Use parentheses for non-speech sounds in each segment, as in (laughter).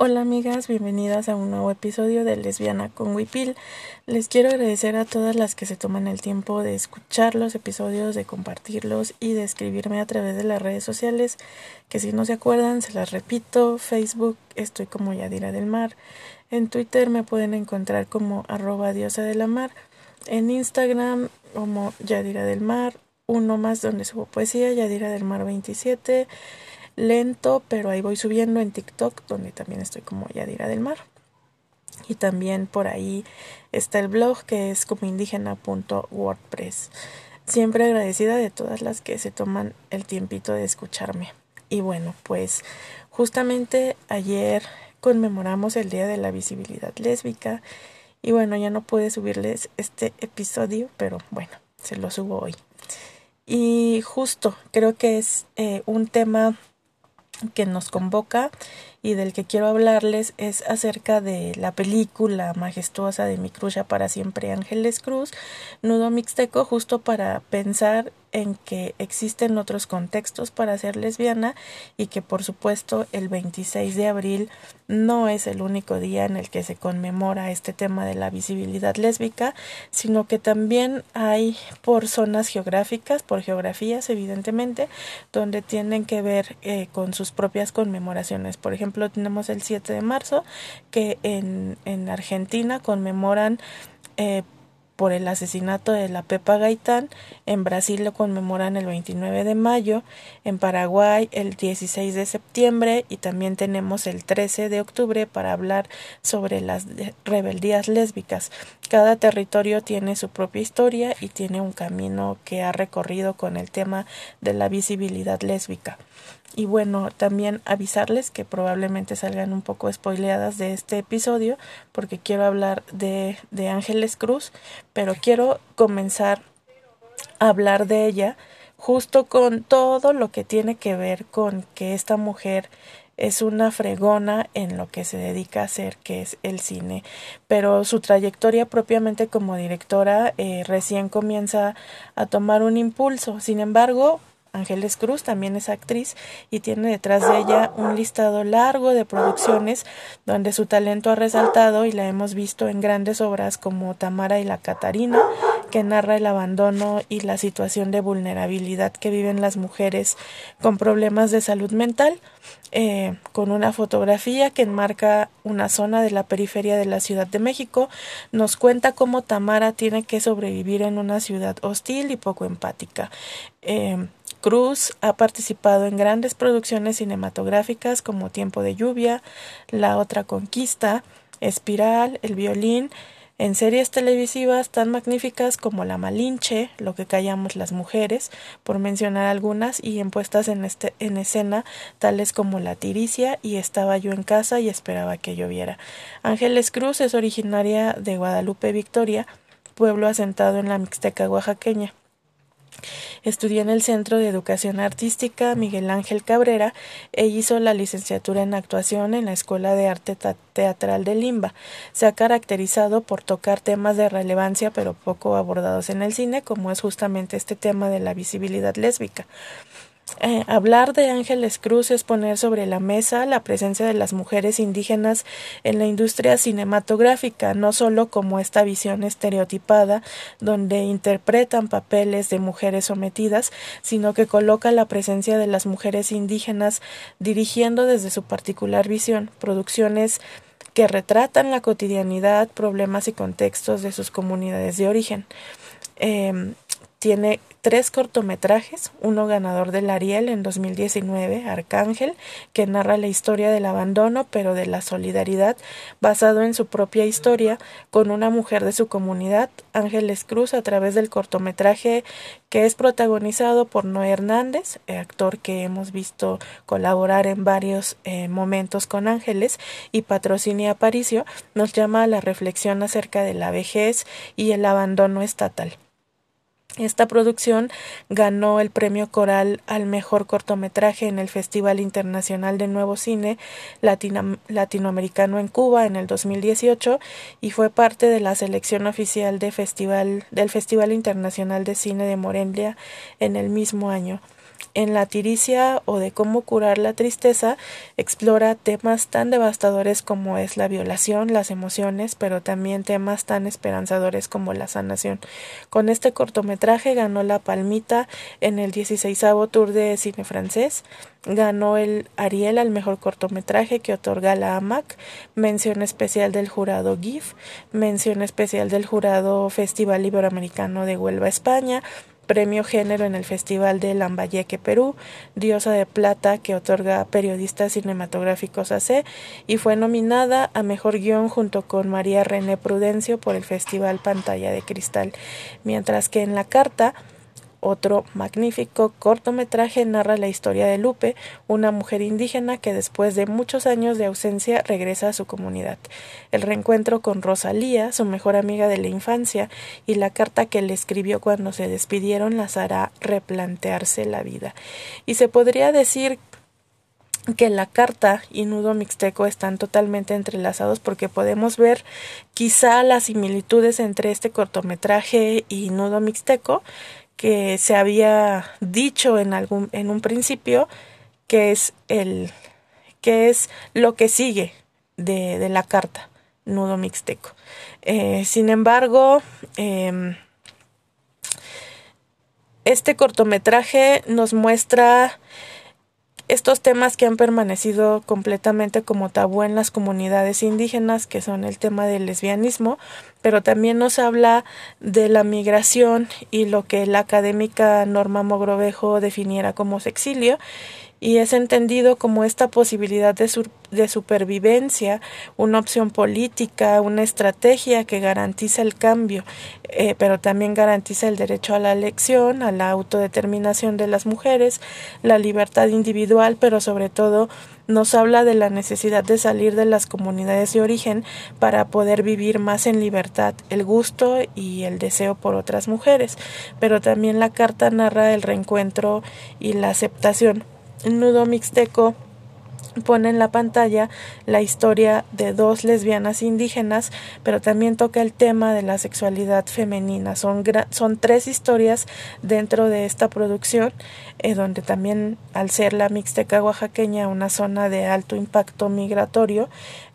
Hola amigas, bienvenidas a un nuevo episodio de Lesbiana con Wipil. Les quiero agradecer a todas las que se toman el tiempo de escuchar los episodios, de compartirlos y de escribirme a través de las redes sociales, que si no se acuerdan, se las repito, Facebook estoy como Yadira del Mar, en Twitter me pueden encontrar como arroba diosa de la mar, en Instagram como Yadira del Mar, uno más donde subo poesía, Yadira del Mar 27, lento, pero ahí voy subiendo en TikTok, donde también estoy como Yadira del Mar. Y también por ahí está el blog que es como indígena.wordpress. Siempre agradecida de todas las que se toman el tiempito de escucharme. Y bueno, pues justamente ayer conmemoramos el Día de la Visibilidad Lésbica. Y bueno, ya no pude subirles este episodio, pero bueno, se lo subo hoy. Y justo creo que es eh, un tema que nos convoca y del que quiero hablarles es acerca de la película majestuosa de Mi Cruz para siempre Ángeles Cruz, Nudo Mixteco, justo para pensar en que existen otros contextos para ser lesbiana y que por supuesto el 26 de abril no es el único día en el que se conmemora este tema de la visibilidad lésbica, sino que también hay por zonas geográficas, por geografías evidentemente, donde tienen que ver eh, con sus propias conmemoraciones. Por ejemplo, tenemos el 7 de marzo, que en, en Argentina conmemoran eh, por el asesinato de la Pepa Gaitán, en Brasil lo conmemoran el 29 de mayo, en Paraguay el 16 de septiembre y también tenemos el 13 de octubre para hablar sobre las rebeldías lésbicas. Cada territorio tiene su propia historia y tiene un camino que ha recorrido con el tema de la visibilidad lésbica. Y bueno, también avisarles que probablemente salgan un poco spoileadas de este episodio porque quiero hablar de, de Ángeles Cruz, pero quiero comenzar a hablar de ella justo con todo lo que tiene que ver con que esta mujer es una fregona en lo que se dedica a hacer, que es el cine. Pero su trayectoria propiamente como directora eh, recién comienza a tomar un impulso. Sin embargo, Ángeles Cruz también es actriz y tiene detrás de ella un listado largo de producciones donde su talento ha resaltado y la hemos visto en grandes obras como Tamara y la Catarina, que narra el abandono y la situación de vulnerabilidad que viven las mujeres con problemas de salud mental, eh, con una fotografía que enmarca una zona de la periferia de la Ciudad de México, nos cuenta cómo Tamara tiene que sobrevivir en una ciudad hostil y poco empática. Eh, Cruz ha participado en grandes producciones cinematográficas como Tiempo de lluvia, La otra conquista, Espiral, El violín, en series televisivas tan magníficas como La Malinche, Lo que callamos las mujeres, por mencionar algunas, y en puestas en, este, en escena tales como La Tiricia y Estaba yo en casa y esperaba que lloviera. Ángeles Cruz es originaria de Guadalupe Victoria, pueblo asentado en la Mixteca oaxaqueña. Estudió en el Centro de Educación Artística Miguel Ángel Cabrera e hizo la licenciatura en actuación en la Escuela de Arte Teatral de Limba. Se ha caracterizado por tocar temas de relevancia pero poco abordados en el cine, como es justamente este tema de la visibilidad lésbica. Eh, hablar de Ángeles Cruz es poner sobre la mesa la presencia de las mujeres indígenas en la industria cinematográfica, no solo como esta visión estereotipada donde interpretan papeles de mujeres sometidas, sino que coloca la presencia de las mujeres indígenas dirigiendo desde su particular visión producciones que retratan la cotidianidad, problemas y contextos de sus comunidades de origen. Em, tiene tres cortometrajes, uno ganador del Ariel en 2019, Arcángel, que narra la historia del abandono pero de la solidaridad, basado en su propia historia con una mujer de su comunidad, Ángeles Cruz, a través del cortometraje que es protagonizado por Noé Hernández, actor que hemos visto colaborar en varios eh, momentos con Ángeles, y Patrocinia Aparicio, nos llama a la reflexión acerca de la vejez y el abandono estatal. Esta producción ganó el premio coral al mejor cortometraje en el Festival Internacional de Nuevo Cine Latinoamericano en Cuba en el 2018 y fue parte de la selección oficial del Festival Internacional de Cine de Morelia en el mismo año. En la tiricia o de cómo curar la tristeza explora temas tan devastadores como es la violación, las emociones, pero también temas tan esperanzadores como la sanación. Con este cortometraje ganó la palmita en el 16 Tour de Cine Francés, ganó el Ariel al mejor cortometraje que otorga la AMAC, mención especial del jurado GIF, mención especial del jurado Festival Iberoamericano de Huelva, España, Premio Género en el Festival de Lambayeque, Perú, Diosa de Plata que otorga Periodistas Cinematográficos AC y fue nominada a Mejor Guión junto con María René Prudencio por el Festival Pantalla de Cristal, mientras que en la carta otro magnífico cortometraje narra la historia de Lupe, una mujer indígena que después de muchos años de ausencia regresa a su comunidad. El reencuentro con Rosalía, su mejor amiga de la infancia, y la carta que le escribió cuando se despidieron las hará replantearse la vida. Y se podría decir que la carta y nudo mixteco están totalmente entrelazados porque podemos ver quizá las similitudes entre este cortometraje y nudo mixteco que se había dicho en algún en un principio que es el que es lo que sigue de, de la carta nudo mixteco. Eh, sin embargo eh, este cortometraje nos muestra estos temas que han permanecido completamente como tabú en las comunidades indígenas, que son el tema del lesbianismo, pero también nos habla de la migración y lo que la académica Norma Mogrovejo definiera como sexilio y es entendido como esta posibilidad de, de, supervivencia, una opción política, una estrategia que garantiza el cambio, eh, pero también garantiza el derecho a la elección, a la autodeterminación de las mujeres, la libertad individual, pero sobre todo nos habla de la necesidad de salir de las comunidades de origen para poder vivir más en libertad, el gusto y el deseo por otras mujeres, pero también la carta narra el reencuentro y la aceptación nudo mixteco pone en la pantalla la historia de dos lesbianas indígenas, pero también toca el tema de la sexualidad femenina. Son, son tres historias dentro de esta producción, eh, donde también, al ser la Mixteca oaxaqueña una zona de alto impacto migratorio,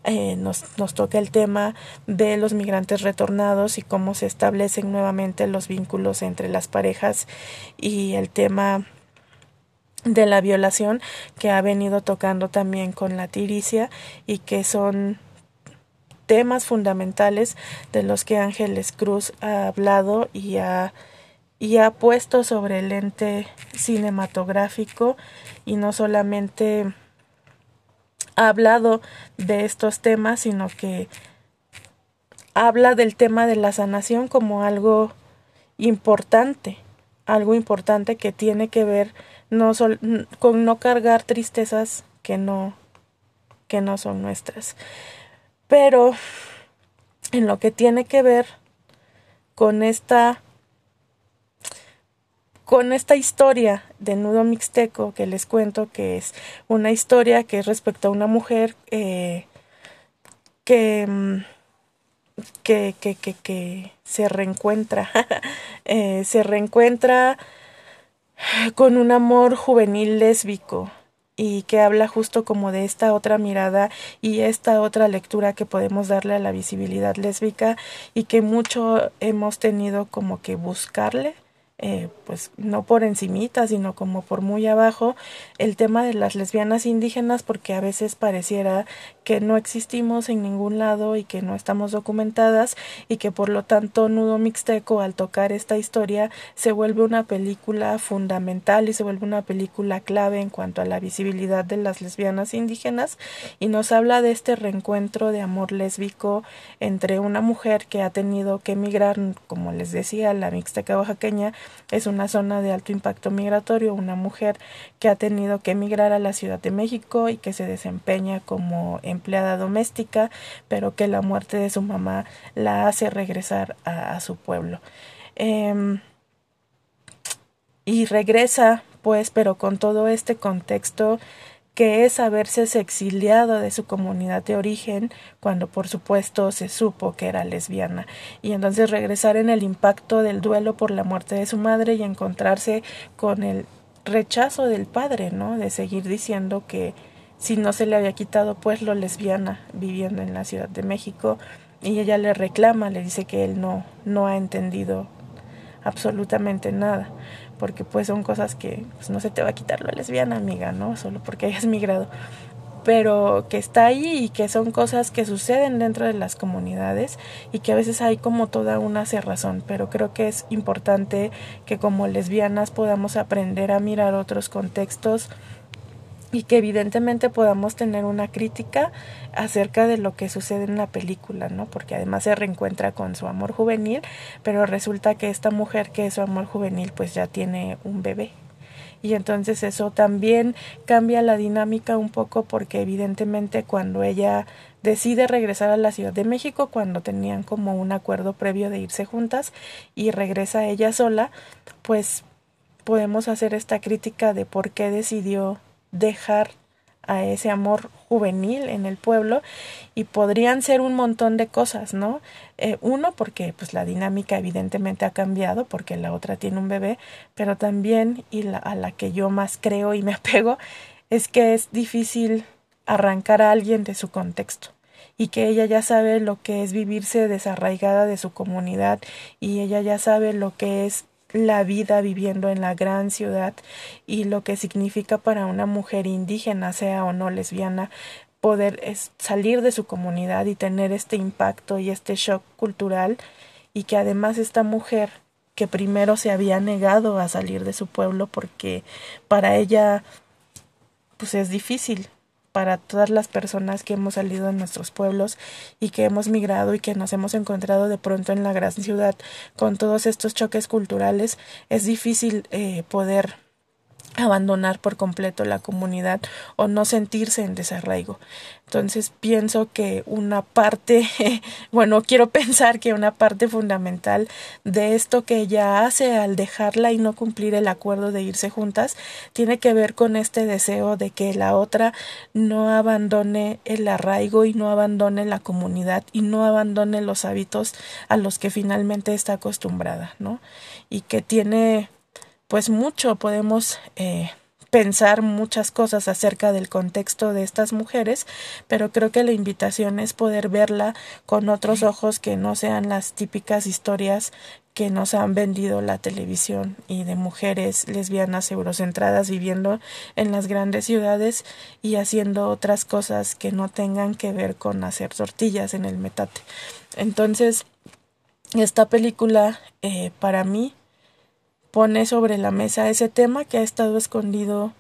eh, nos, nos toca el tema de los migrantes retornados y cómo se establecen nuevamente los vínculos entre las parejas y el tema de la violación que ha venido tocando también con la tiricia y que son temas fundamentales de los que Ángeles Cruz ha hablado y ha, y ha puesto sobre el ente cinematográfico y no solamente ha hablado de estos temas, sino que habla del tema de la sanación como algo importante, algo importante que tiene que ver no con no cargar tristezas que no que no son nuestras. Pero en lo que tiene que ver con esta con esta historia de nudo mixteco que les cuento que es una historia que es respecto a una mujer eh, que, mm, que, que, que, que se reencuentra (laughs) eh, se reencuentra con un amor juvenil lésbico y que habla justo como de esta otra mirada y esta otra lectura que podemos darle a la visibilidad lésbica y que mucho hemos tenido como que buscarle eh, pues no por encimita, sino como por muy abajo, el tema de las lesbianas indígenas, porque a veces pareciera que no existimos en ningún lado y que no estamos documentadas y que por lo tanto Nudo Mixteco al tocar esta historia se vuelve una película fundamental y se vuelve una película clave en cuanto a la visibilidad de las lesbianas indígenas y nos habla de este reencuentro de amor lésbico entre una mujer que ha tenido que emigrar, como les decía, la Mixteca oaxaqueña, es una zona de alto impacto migratorio, una mujer que ha tenido que emigrar a la Ciudad de México y que se desempeña como empleada doméstica, pero que la muerte de su mamá la hace regresar a, su pueblo. Em, y regresa, pues, pero con todo este contexto que es haberse exiliado de su comunidad de origen cuando por supuesto se supo que era lesbiana. Y entonces regresar en el impacto del duelo por la muerte de su madre y encontrarse con el rechazo del padre, ¿no? De seguir diciendo que si no se le había quitado pues lo lesbiana viviendo en la Ciudad de México. Y ella le reclama, le dice que él no no ha entendido absolutamente nada, porque pues son cosas que pues, no se te va a quitar lo lesbiana, amiga, ¿no? Solo porque (laughs) hayas migrado pero que está ahí y que son cosas que suceden dentro de las comunidades y que a veces hay como toda una cerrazón, pero creo que es importante que como lesbianas podamos aprender a mirar otros contextos y que evidentemente podamos tener una crítica acerca de lo que sucede en la película, ¿no? Porque además se reencuentra con su amor juvenil, pero resulta que esta mujer que es su amor juvenil pues ya tiene un bebé y entonces eso también cambia la dinámica un poco porque evidentemente cuando ella decide regresar a la Ciudad de México cuando tenían como un acuerdo previo de irse juntas y regresa ella sola, pues podemos hacer esta crítica de por qué decidió dejar a ese amor juvenil en el pueblo y podrían ser un montón de cosas, ¿no? Eh, uno, porque pues la dinámica evidentemente ha cambiado porque la otra tiene un bebé, pero también, y la, a la que yo más creo y me (laughs) apego, es que es difícil arrancar a alguien de su contexto y que ella ya sabe lo que es vivirse desarraigada de su comunidad y ella ya sabe lo que es la vida viviendo en la gran ciudad y lo que significa para una mujer indígena, sea o no lesbiana, poder salir de su comunidad y tener este impacto y este shock cultural y que además esta mujer que primero se había negado a salir de su pueblo porque para ella pues es difícil para todas las personas que hemos salido de nuestros pueblos y que hemos migrado y que nos hemos encontrado de pronto en la gran ciudad con todos estos choques culturales, es difícil eh, poder abandonar por completo la comunidad o no sentirse en desarraigo. Entonces pienso que una parte, (laughs) bueno, quiero pensar que una parte fundamental de esto que ella hace al dejarla y no cumplir el acuerdo de irse juntas tiene que ver con este deseo de que la otra no abandone el arraigo y no abandone la comunidad y no abandone los hábitos a los que finalmente está acostumbrada, ¿no? Y que tiene pues mucho podemos eh, pensar muchas cosas acerca del contexto de estas mujeres, pero creo que la invitación es poder verla con otros ojos que no sean las típicas historias que nos han vendido la televisión y de mujeres lesbianas eurocentradas viviendo en las grandes ciudades y haciendo otras cosas que no tengan que ver con hacer tortillas en el metate. Entonces, esta película eh, para mí pone sobre la mesa ese tema que ha estado escondido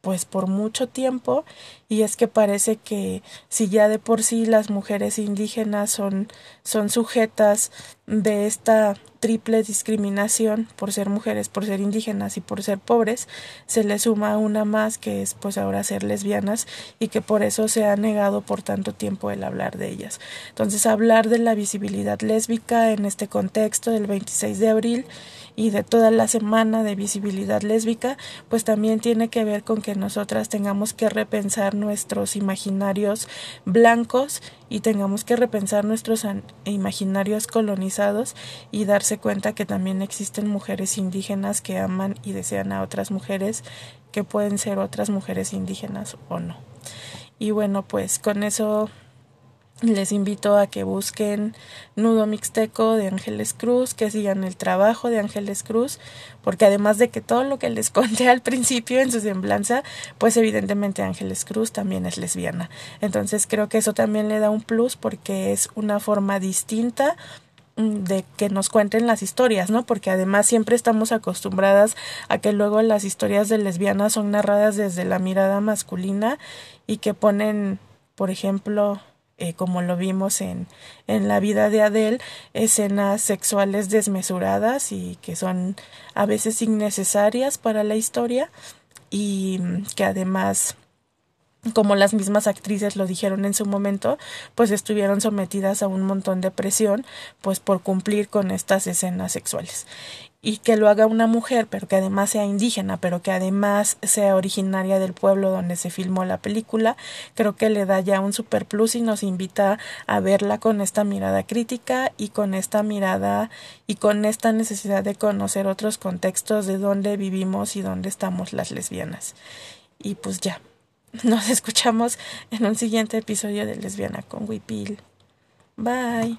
pues por mucho tiempo y es que parece que si ya de por sí las mujeres indígenas son son sujetas de esta triple discriminación por ser mujeres, por ser indígenas y por ser pobres, se le suma una más que es pues ahora ser lesbianas y que por eso se ha negado por tanto tiempo el hablar de ellas. Entonces hablar de la visibilidad lésbica en este contexto del 26 de abril y de toda la semana de visibilidad lésbica, pues también tiene que ver con que nosotras tengamos que repensar nuestros imaginarios blancos y tengamos que repensar nuestros imaginarios colonizados y darse cuenta que también existen mujeres indígenas que aman y desean a otras mujeres que pueden ser otras mujeres indígenas o no. Y bueno, pues con eso les invito a que busquen Nudo Mixteco de Ángeles Cruz, que sigan el trabajo de Ángeles Cruz, porque además de que todo lo que les (laughs) conté al principio en su semblanza, pues evidentemente Ángeles Cruz también es lesbiana. Entonces creo que eso también le da un plus porque es una forma distinta mm, de que nos cuenten las historias, ¿no? Porque además siempre estamos acostumbradas a que luego las historias de lesbianas son narradas desde la mirada masculina y que ponen, por ejemplo, eh, como lo vimos en, en la vida de Adele, escenas sexuales desmesuradas y que son a veces innecesarias para la historia y que además como las mismas actrices lo dijeron en su momento, pues estuvieron sometidas a un montón de presión, pues por cumplir con estas escenas sexuales y que lo haga una mujer, pero que además sea indígena, pero que además sea originaria del pueblo donde se filmó la película, creo que le da ya un super plus y nos invita a verla con esta mirada crítica y con esta mirada y con esta necesidad de conocer otros contextos de dónde vivimos y dónde estamos las lesbianas. Y pues ya, (laughs) nos escuchamos en un siguiente episodio de Lesbiana con Wipil. Bye.